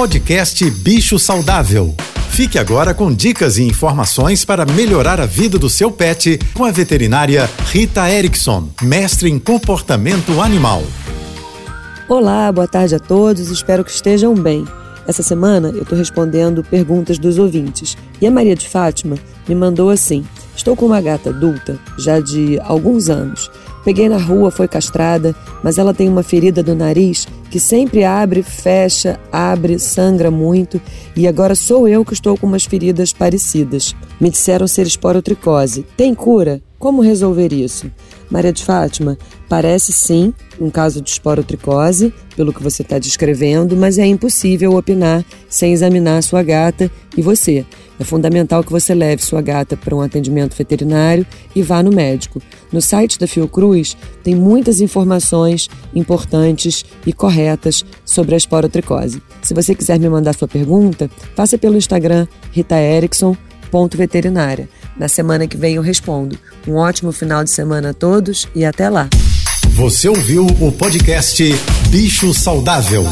Podcast Bicho Saudável. Fique agora com dicas e informações para melhorar a vida do seu pet com a veterinária Rita Erickson, mestre em comportamento animal. Olá, boa tarde a todos, espero que estejam bem. Essa semana eu estou respondendo perguntas dos ouvintes e a Maria de Fátima me mandou assim: Estou com uma gata adulta já de alguns anos. Peguei na rua, foi castrada, mas ela tem uma ferida do nariz que sempre abre, fecha, abre, sangra muito e agora sou eu que estou com umas feridas parecidas. Me disseram ser esporotricose. Tem cura? Como resolver isso? Maria de Fátima, parece sim um caso de esporotricose, pelo que você está descrevendo, mas é impossível opinar sem examinar a sua gata e você. É fundamental que você leve sua gata para um atendimento veterinário e vá no médico. No site da Fiocruz tem muitas informações importantes e corretas sobre a esporotricose. Se você quiser me mandar sua pergunta, faça pelo Instagram ritaerickson.veterinária. Na semana que vem eu respondo. Um ótimo final de semana a todos e até lá. Você ouviu o podcast Bicho Saudável.